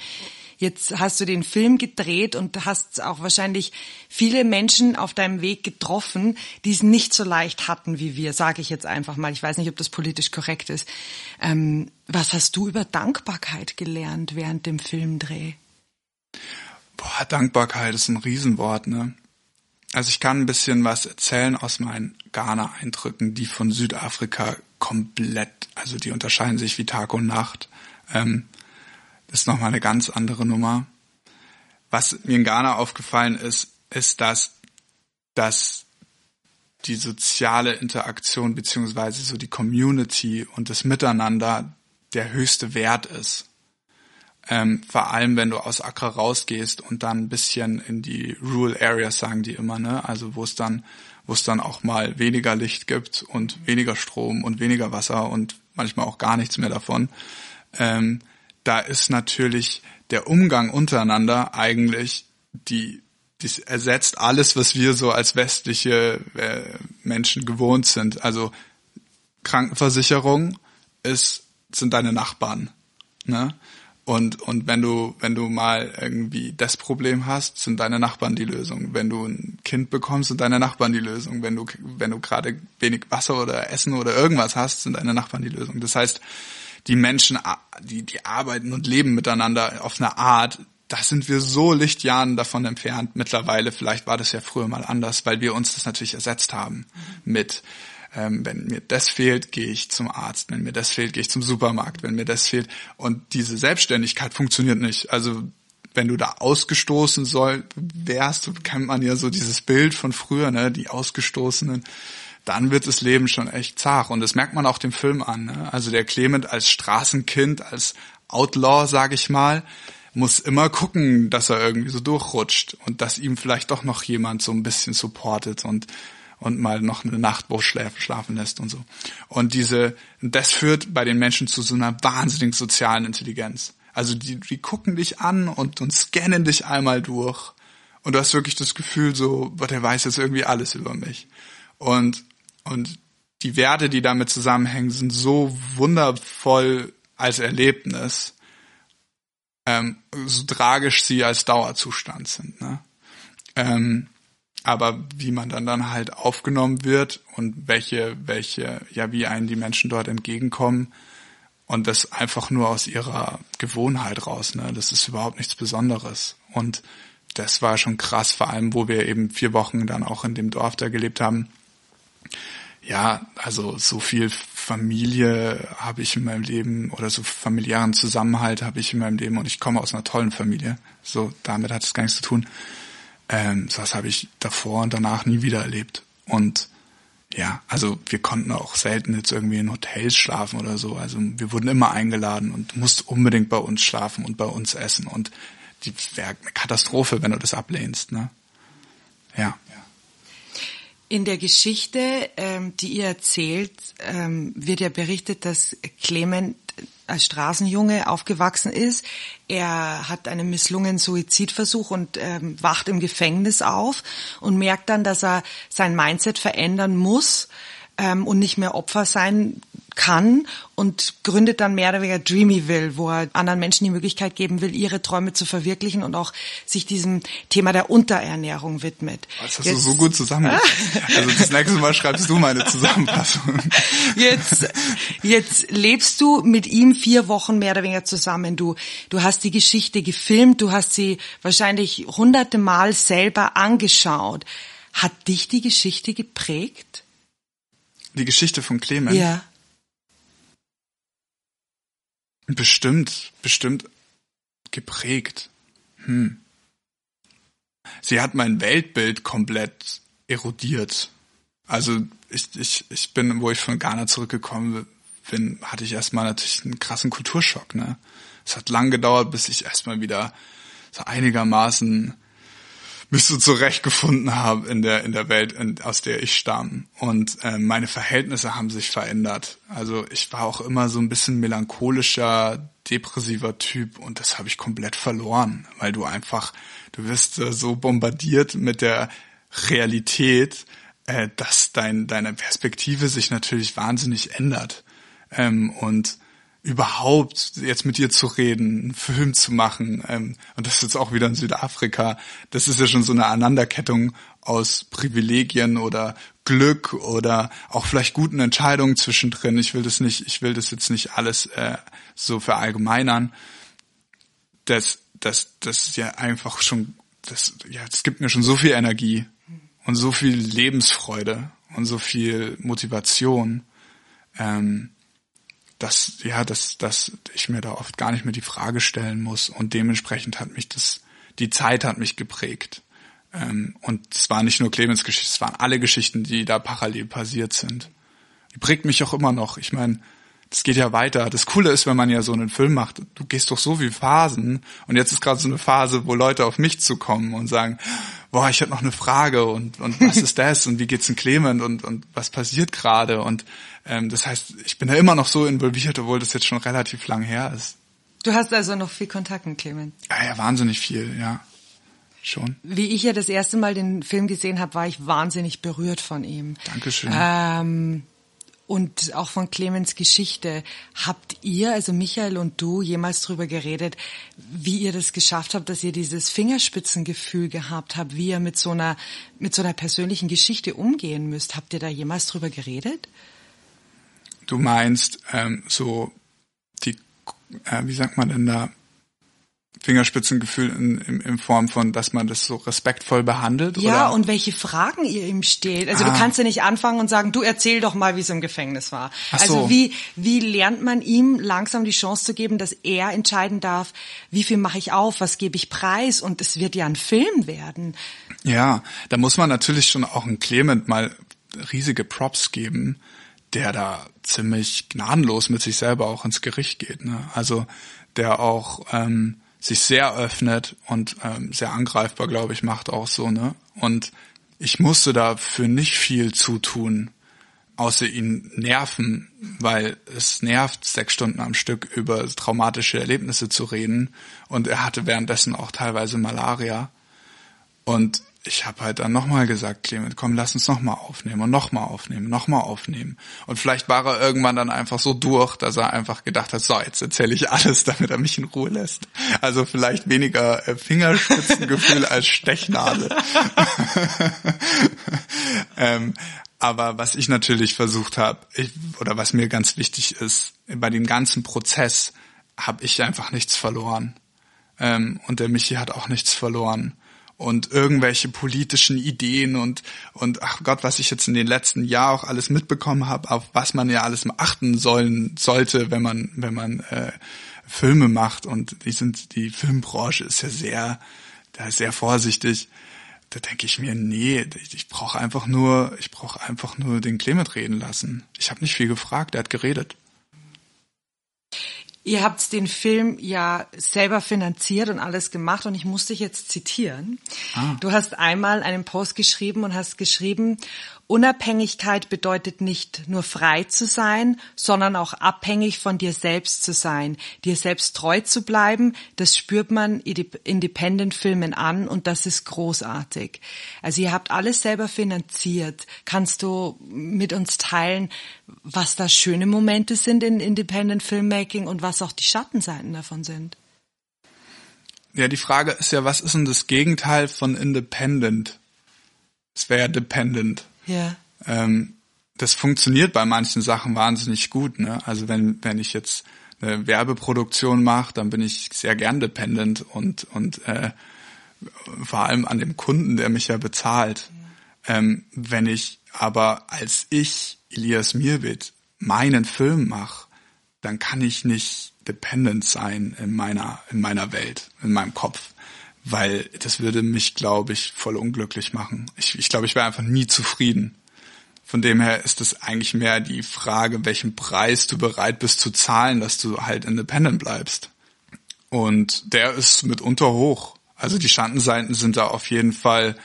Speaker 2: Jetzt hast du den Film gedreht und hast auch wahrscheinlich viele Menschen auf deinem Weg getroffen, die es nicht so leicht hatten wie wir, sage ich jetzt einfach mal. Ich weiß nicht, ob das politisch korrekt ist. Ähm, was hast du über Dankbarkeit gelernt während dem Filmdreh?
Speaker 1: Boah, Dankbarkeit ist ein Riesenwort, ne? Also ich kann ein bisschen was erzählen aus meinen Ghana-Eindrücken, die von Südafrika komplett, also die unterscheiden sich wie Tag und Nacht. Ähm, ist nochmal eine ganz andere Nummer. Was mir in Ghana aufgefallen ist, ist, dass, dass die soziale Interaktion beziehungsweise so die Community und das Miteinander der höchste Wert ist. Ähm, vor allem, wenn du aus Accra rausgehst und dann ein bisschen in die Rural Areas, sagen die immer, ne? Also wo es dann, wo es dann auch mal weniger Licht gibt und weniger Strom und weniger Wasser und manchmal auch gar nichts mehr davon. Ähm, da ist natürlich der Umgang untereinander eigentlich die, das ersetzt alles, was wir so als westliche äh, Menschen gewohnt sind. Also Krankenversicherung ist, sind deine Nachbarn. Ne? Und, und wenn du, wenn du mal irgendwie das Problem hast, sind deine Nachbarn die Lösung. Wenn du ein Kind bekommst, sind deine Nachbarn die Lösung. Wenn du, wenn du gerade wenig Wasser oder Essen oder irgendwas hast, sind deine Nachbarn die Lösung. Das heißt, die Menschen, die, die arbeiten und leben miteinander auf eine Art, da sind wir so Lichtjahren davon entfernt mittlerweile. Vielleicht war das ja früher mal anders, weil wir uns das natürlich ersetzt haben mit ähm, wenn mir das fehlt, gehe ich zum Arzt. Wenn mir das fehlt, gehe ich zum Supermarkt. Wenn mir das fehlt. Und diese Selbstständigkeit funktioniert nicht. Also wenn du da ausgestoßen soll wärst, kennt man ja so dieses Bild von früher, ne, die Ausgestoßenen, dann wird das Leben schon echt zart. Und das merkt man auch dem Film an. Ne? Also der Clement als Straßenkind, als Outlaw, sag ich mal, muss immer gucken, dass er irgendwie so durchrutscht und dass ihm vielleicht doch noch jemand so ein bisschen supportet und und mal noch eine Nacht wo schlafen lässt und so. Und diese, das führt bei den Menschen zu so einer wahnsinnigen sozialen Intelligenz. Also die, die gucken dich an und, und scannen dich einmal durch. Und du hast wirklich das Gefühl so, der weiß jetzt irgendwie alles über mich. Und, und die Werte, die damit zusammenhängen, sind so wundervoll als Erlebnis, ähm, so tragisch sie als Dauerzustand sind. Ne? Ähm, aber wie man dann dann halt aufgenommen wird und welche, welche, ja, wie einen die Menschen dort entgegenkommen und das einfach nur aus ihrer Gewohnheit raus, ne, das ist überhaupt nichts Besonderes und das war schon krass, vor allem, wo wir eben vier Wochen dann auch in dem Dorf da gelebt haben. Ja, also so viel Familie habe ich in meinem Leben oder so familiären Zusammenhalt habe ich in meinem Leben und ich komme aus einer tollen Familie. So, damit hat es gar nichts zu tun. Ähm, das habe ich davor und danach nie wieder erlebt. Und ja, also wir konnten auch selten jetzt irgendwie in Hotels schlafen oder so. Also wir wurden immer eingeladen und musst unbedingt bei uns schlafen und bei uns essen. Und die wäre eine Katastrophe, wenn du das ablehnst. Ne? Ja.
Speaker 2: In der Geschichte, ähm, die ihr erzählt, ähm, wird ja berichtet, dass Clement als Straßenjunge aufgewachsen ist. Er hat einen misslungenen Suizidversuch und ähm, wacht im Gefängnis auf und merkt dann, dass er sein Mindset verändern muss ähm, und nicht mehr Opfer sein kann und gründet dann mehr oder weniger Dreamyville, wo er anderen Menschen die Möglichkeit geben will, ihre Träume zu verwirklichen und auch sich diesem Thema der Unterernährung widmet.
Speaker 1: Das hast jetzt, du so gut zusammengefasst. also das nächste Mal schreibst du meine Zusammenfassung.
Speaker 2: Jetzt, jetzt lebst du mit ihm vier Wochen mehr oder weniger zusammen. Du, du hast die Geschichte gefilmt, du hast sie wahrscheinlich hunderte Mal selber angeschaut. Hat dich die Geschichte geprägt?
Speaker 1: Die Geschichte von Clemens?
Speaker 2: Ja.
Speaker 1: Bestimmt, bestimmt geprägt. Hm. Sie hat mein Weltbild komplett erodiert. Also ich, ich, ich bin, wo ich von Ghana zurückgekommen bin, hatte ich erstmal natürlich einen krassen Kulturschock. Ne? Es hat lang gedauert, bis ich erstmal wieder so einigermaßen mich so zurechtgefunden habe in der in der Welt, in, aus der ich stamme. Und äh, meine Verhältnisse haben sich verändert. Also ich war auch immer so ein bisschen melancholischer, depressiver Typ und das habe ich komplett verloren, weil du einfach, du wirst äh, so bombardiert mit der Realität, äh, dass dein deine Perspektive sich natürlich wahnsinnig ändert. Ähm, und überhaupt jetzt mit dir zu reden, einen Film zu machen, ähm, und das ist jetzt auch wieder in Südafrika, das ist ja schon so eine Aneinanderkettung aus Privilegien oder Glück oder auch vielleicht guten Entscheidungen zwischendrin. Ich will das nicht, ich will das jetzt nicht alles äh, so verallgemeinern. Das, das, das ist ja einfach schon, das, ja, es gibt mir schon so viel Energie und so viel Lebensfreude und so viel Motivation. Ähm, dass, ja, dass, dass ich mir da oft gar nicht mehr die Frage stellen muss und dementsprechend hat mich das, die Zeit hat mich geprägt. Ähm, und es war nicht nur Clemens Geschichte, es waren alle Geschichten, die da parallel passiert sind. Die prägt mich auch immer noch. Ich meine, das geht ja weiter. Das Coole ist, wenn man ja so einen Film macht, du gehst durch so viele Phasen und jetzt ist gerade so eine Phase, wo Leute auf mich zukommen und sagen, boah, ich habe noch eine Frage und, und was ist das und wie geht's in Clement und, und was passiert gerade und ähm, das heißt, ich bin da immer noch so involviert, obwohl das jetzt schon relativ lang her ist.
Speaker 2: Du hast also noch viel Kontakt mit Clement?
Speaker 1: Ja, ja, wahnsinnig viel, ja. Schon.
Speaker 2: Wie ich ja das erste Mal den Film gesehen habe, war ich wahnsinnig berührt von ihm.
Speaker 1: Dankeschön.
Speaker 2: Ähm, und auch von Clemens Geschichte. Habt ihr, also Michael und du, jemals drüber geredet, wie ihr das geschafft habt, dass ihr dieses Fingerspitzengefühl gehabt habt, wie ihr mit so einer, mit so einer persönlichen Geschichte umgehen müsst? Habt ihr da jemals drüber geredet?
Speaker 1: Du meinst ähm, so die, äh, wie sagt man denn da, Fingerspitzengefühl in, in, in Form von, dass man das so respektvoll behandelt?
Speaker 2: Ja,
Speaker 1: oder?
Speaker 2: und welche Fragen ihr ihm stellt. Also
Speaker 1: Ah.
Speaker 2: du kannst ja nicht anfangen und sagen, du erzähl doch mal, wie es im Gefängnis war.
Speaker 1: Ach
Speaker 2: Also
Speaker 1: so.
Speaker 2: wie, wie lernt man ihm langsam die Chance zu geben, dass er entscheiden darf, wie viel mache ich auf, was gebe ich preis und es wird ja ein Film werden.
Speaker 1: Ja, da muss man natürlich schon auch ein Clement mal riesige Props geben, der da ziemlich gnadenlos mit sich selber auch ins Gericht geht. Ne? Also der auch ähm, sich sehr öffnet und ähm, sehr angreifbar, glaube ich, macht auch so. Ne? Und ich musste dafür nicht viel zutun, außer ihn nerven, weil es nervt, sechs Stunden am Stück über traumatische Erlebnisse zu reden. Und er hatte währenddessen auch teilweise Malaria. Und ich habe halt dann nochmal gesagt, Clement, komm, lass uns nochmal aufnehmen und nochmal aufnehmen, nochmal aufnehmen. Und vielleicht war er irgendwann dann einfach so durch, dass er einfach gedacht hat, so, jetzt erzähle ich alles, damit er mich in Ruhe lässt. Also vielleicht weniger äh, Fingerspitzengefühl als Stechnadel. ähm, aber was ich natürlich versucht habe, oder was mir ganz wichtig ist, bei dem ganzen Prozess habe ich einfach nichts verloren. Ähm, und der Michi hat auch nichts verloren. Und irgendwelche politischen Ideen und, und ach Gott, was ich jetzt in den letzten Jahren auch alles mitbekommen habe, auf was man ja alles achten sollen sollte, wenn man, wenn man äh, Filme macht. Und die sind, die Filmbranche ist ja sehr, da ist sehr vorsichtig. Da denke ich mir, nee, ich, ich brauche einfach nur, ich brauche einfach nur den Clement reden lassen. Ich habe nicht viel gefragt, er hat geredet.
Speaker 2: Ihr habt den Film ja selber finanziert und alles gemacht und ich muss dich jetzt zitieren. Du hast einmal einen Post geschrieben und hast geschrieben, Unabhängigkeit bedeutet nicht nur frei zu sein, sondern auch abhängig von dir selbst zu sein, dir selbst treu zu bleiben. Das spürt man Independent-Filmen an und das ist großartig. Also ihr habt alles selber finanziert. Kannst du mit uns teilen, was da schöne Momente sind in Independent Filmmaking und was auch die Schattenseiten davon sind?
Speaker 1: Ja, die Frage ist ja, was ist denn das Gegenteil von independent? Es wäre ja dependent.
Speaker 2: Ja.
Speaker 1: Ähm, das funktioniert bei manchen Sachen wahnsinnig gut. Ne? Also wenn, wenn ich jetzt eine Werbeproduktion mache, dann bin ich sehr gern dependent und, und äh, vor allem an dem Kunden, der mich ja bezahlt. Ähm, wenn ich aber als ich, Elias Mirbit, meinen Film mache, dann kann ich nicht dependent sein in meiner, in meiner Welt, in meinem Kopf. Weil das würde mich, glaube ich, voll unglücklich machen. Ich, ich glaube, ich wäre einfach nie zufrieden. Von dem her ist es eigentlich mehr die Frage, welchen Preis du bereit bist zu zahlen, dass du halt independent bleibst. Und der ist mitunter hoch. Also die Schattenseiten sind da auf jeden Fall,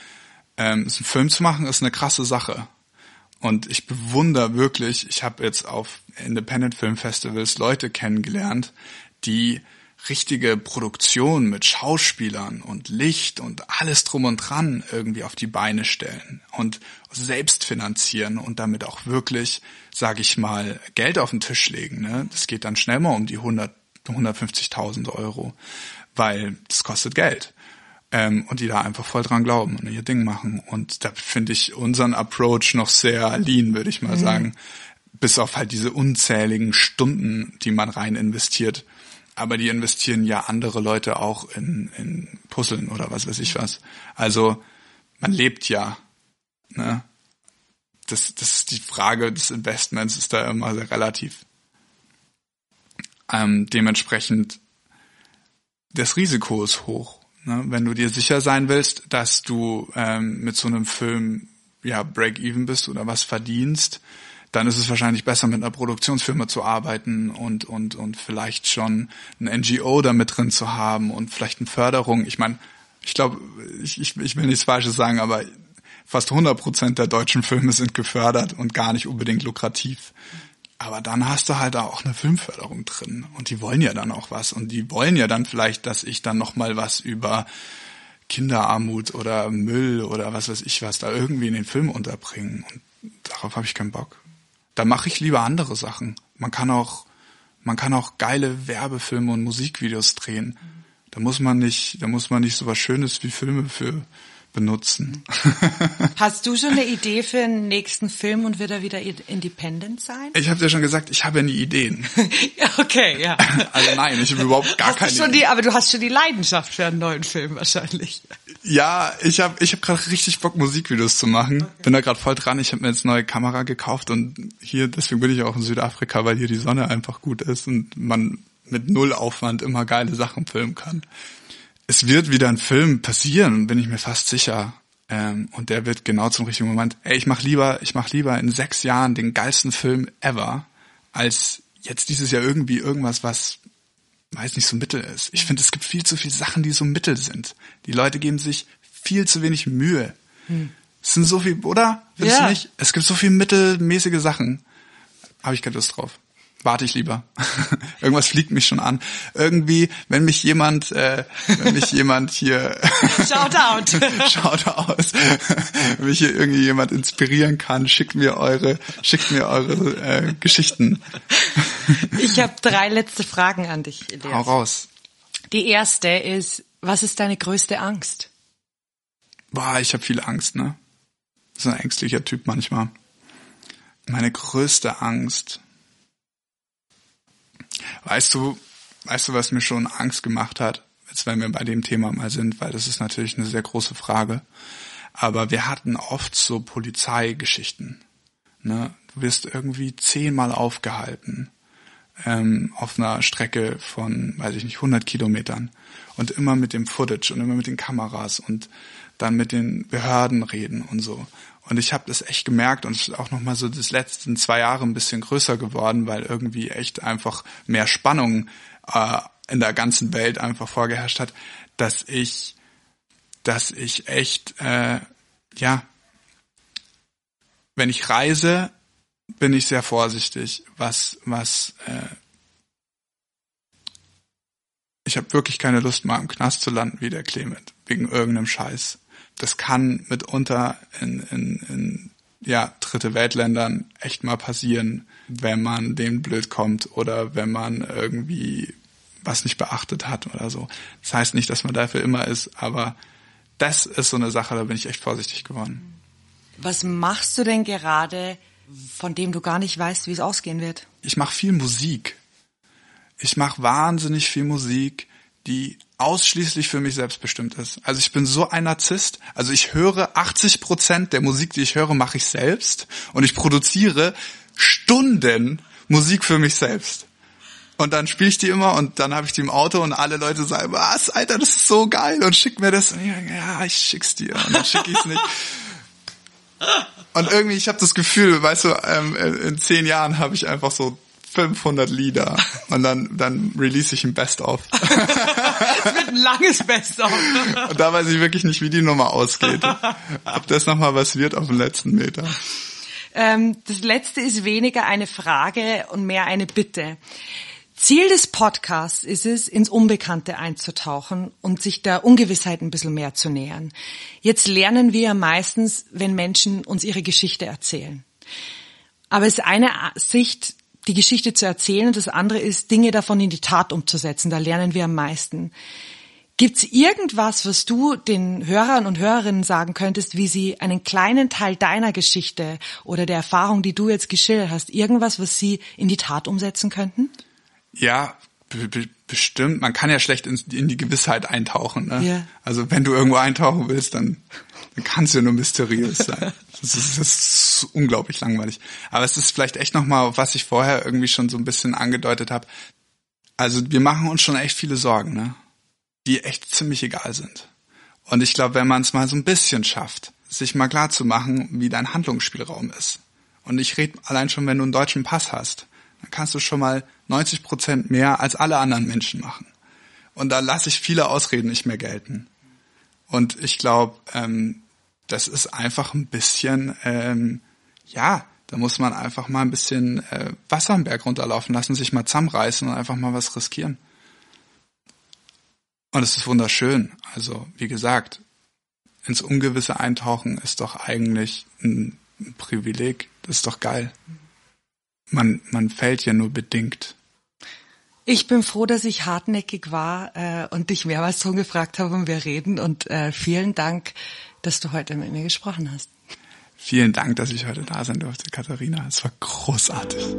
Speaker 1: ähm, einen Film zu machen, ist eine krasse Sache. Und ich bewundere wirklich, ich habe jetzt auf Independent Film Festivals Leute kennengelernt, die richtige Produktion mit Schauspielern und Licht und alles drum und dran irgendwie auf die Beine stellen und selbst finanzieren und damit auch wirklich, sage ich mal, Geld auf den Tisch legen. Ne? Das geht dann schnell mal um die 100, 150.000 Euro, weil das kostet Geld. Ähm, und die da einfach voll dran glauben und ihr Ding machen. Und da finde ich unseren Approach noch sehr lean, würde ich mal
Speaker 2: Mhm.
Speaker 1: sagen. Bis auf halt diese unzähligen Stunden, die man rein investiert. Aber die investieren ja andere Leute auch in, in Puzzeln oder was weiß ich was. Also man lebt ja. Ne? Das, das ist die Frage des Investments ist da immer sehr relativ. Ähm, dementsprechend, das Risiko ist hoch. Ne? Wenn du dir sicher sein willst, dass du ähm, mit so einem Film ja Break-even bist oder was verdienst, dann ist es wahrscheinlich besser, mit einer Produktionsfirma zu arbeiten und, und, und vielleicht schon ein NGO da mit drin zu haben und vielleicht eine Förderung. Ich meine, ich glaube, ich, ich, ich will nichts Falsches sagen, aber fast 100 Prozent der deutschen Filme sind gefördert und gar nicht unbedingt lukrativ. Aber dann hast du halt auch eine Filmförderung drin und die wollen ja dann auch was und die wollen ja dann vielleicht, dass ich dann noch mal was über Kinderarmut oder Müll oder was weiß ich was da irgendwie in den Film unterbringen und darauf habe ich keinen Bock. Da mache ich lieber andere Sachen. Man kann auch man kann auch geile Werbefilme und Musikvideos drehen. Da muss man nicht, da muss man nicht so was Schönes wie Filme für benutzen.
Speaker 2: Hast du schon eine Idee für den nächsten Film und wird er wieder independent sein?
Speaker 1: Ich habe ja schon gesagt, ich habe nie Ideen.
Speaker 2: ja, okay, ja.
Speaker 1: Also nein, ich habe überhaupt gar
Speaker 2: hast
Speaker 1: keine.
Speaker 2: Du schon die, aber du hast schon die Leidenschaft für einen neuen Film wahrscheinlich.
Speaker 1: Ja, ich habe ich hab gerade richtig Bock, Musikvideos zu machen. Okay. Bin da gerade voll dran. Ich habe mir jetzt eine neue Kamera gekauft und hier, deswegen bin ich auch in Südafrika, weil hier die Sonne einfach gut ist und man mit null Aufwand immer geile Sachen filmen kann es wird wieder ein Film passieren, bin ich mir fast sicher. Ähm, und der wird genau zum richtigen Moment. Ey, ich mach lieber, ich mach lieber in sechs Jahren den geilsten Film ever, als jetzt dieses Jahr irgendwie irgendwas, was weiß nicht so mittel ist. Ich finde, es gibt viel zu viele Sachen, die so mittel sind. Die Leute geben sich viel zu wenig Mühe. Hm. Es sind so viel, oder? Findest ja. nicht? Es gibt so viel mittelmäßige Sachen. Habe ich keine Lust drauf warte ich lieber. Irgendwas fliegt mich schon an. Irgendwie, wenn mich jemand, äh, wenn mich jemand hier
Speaker 2: Shout out.
Speaker 1: Shout aus. wenn mich hier irgendwie jemand inspirieren kann, schickt mir eure, schickt mir eure äh, Geschichten.
Speaker 2: ich habe drei letzte Fragen an dich,
Speaker 1: Elias. Hau raus.
Speaker 2: Die erste ist, was ist deine größte Angst?
Speaker 1: Boah, ich habe viel Angst, ne? So ein ängstlicher Typ manchmal. Meine größte Angst Weißt du, weißt du, was mir schon Angst gemacht hat? Jetzt, wenn wir bei dem Thema mal sind, weil das ist natürlich eine sehr große Frage. Aber wir hatten oft so Polizeigeschichten. Ne? Du wirst irgendwie zehnmal aufgehalten ähm, auf einer Strecke von, weiß ich nicht, 100 Kilometern und immer mit dem Footage und immer mit den Kameras und dann mit den Behörden reden und so. Und ich habe das echt gemerkt und es ist auch nochmal so das letzten zwei Jahre ein bisschen größer geworden, weil irgendwie echt einfach mehr Spannung äh, in der ganzen Welt einfach vorgeherrscht hat, dass ich, dass ich echt, äh, ja, wenn ich reise, bin ich sehr vorsichtig, was, was, äh, ich habe wirklich keine Lust, mal im Knast zu landen wie der Clement, wegen irgendeinem Scheiß das kann mitunter in, in, in ja, dritte Weltländern echt mal passieren, wenn man dem blöd kommt oder wenn man irgendwie was nicht beachtet hat oder so. Das heißt nicht, dass man dafür immer ist, aber das ist so eine Sache, da bin ich echt vorsichtig geworden.
Speaker 2: Was machst du denn gerade, von dem du gar nicht weißt, wie es ausgehen wird?
Speaker 1: Ich mache viel Musik. Ich mache wahnsinnig viel Musik, die ausschließlich für mich selbst bestimmt ist. Also ich bin so ein Narzisst. Also ich höre 80 Prozent der Musik, die ich höre, mache ich selbst und ich produziere Stunden Musik für mich selbst. Und dann spiele ich die immer und dann habe ich die im Auto und alle Leute sagen, was, Alter, das ist so geil und schick mir das. Und ich denke, ja, ich schick's dir und dann schicke ich es nicht. Und irgendwie, ich habe das Gefühl, weißt du, ähm, in zehn Jahren habe ich einfach so 500 Lieder und dann, dann release ich ein Best-of.
Speaker 2: Es wird ein langes Best-of.
Speaker 1: Und da weiß ich wirklich nicht, wie die Nummer ausgeht. Ob das nochmal was wird auf dem letzten Meter.
Speaker 2: Ähm, das letzte ist weniger eine Frage und mehr eine Bitte. Ziel des Podcasts ist es, ins Unbekannte einzutauchen und sich der Ungewissheit ein bisschen mehr zu nähern. Jetzt lernen wir meistens, wenn Menschen uns ihre Geschichte erzählen. Aber es ist eine Sicht die Geschichte zu erzählen und das andere ist, Dinge davon in die Tat umzusetzen. Da lernen wir am meisten. Gibt's irgendwas, was du den Hörern und Hörerinnen sagen könntest, wie sie einen kleinen Teil deiner Geschichte oder der Erfahrung, die du jetzt geschildert hast, irgendwas, was sie in die Tat umsetzen könnten?
Speaker 1: Ja, bestimmt. Man kann ja schlecht in, in die Gewissheit eintauchen. Ne? Yeah. Also wenn du irgendwo eintauchen willst, dann dann kann es ja nur mysteriös sein. Das ist, das ist unglaublich langweilig. Aber es ist vielleicht echt nochmal, was ich vorher irgendwie schon so ein bisschen angedeutet habe. Also wir machen uns schon echt viele Sorgen, ne? Die echt ziemlich egal sind. Und ich glaube, wenn man es mal so ein bisschen schafft, sich mal klar zu machen, wie dein Handlungsspielraum ist. Und ich rede allein schon, wenn du einen deutschen Pass hast, dann kannst du schon mal 90 Prozent mehr als alle anderen Menschen machen. Und da lasse ich viele Ausreden nicht mehr gelten. Und ich glaube, ähm, das ist einfach ein bisschen, ähm, ja, da muss man einfach mal ein bisschen äh, Wasser am Berg runterlaufen lassen, sich mal zusammenreißen und einfach mal was riskieren. Und es ist wunderschön. Also, wie gesagt, ins Ungewisse eintauchen ist doch eigentlich ein, ein Privileg. Das ist doch geil. Man, man fällt ja nur bedingt.
Speaker 2: Ich bin froh, dass ich hartnäckig war äh, und dich mehrmals drum gefragt habe und wir reden. Und äh, vielen Dank, dass du heute mit mir gesprochen hast.
Speaker 1: Vielen Dank, dass ich heute da sein durfte, Katharina. Es war großartig.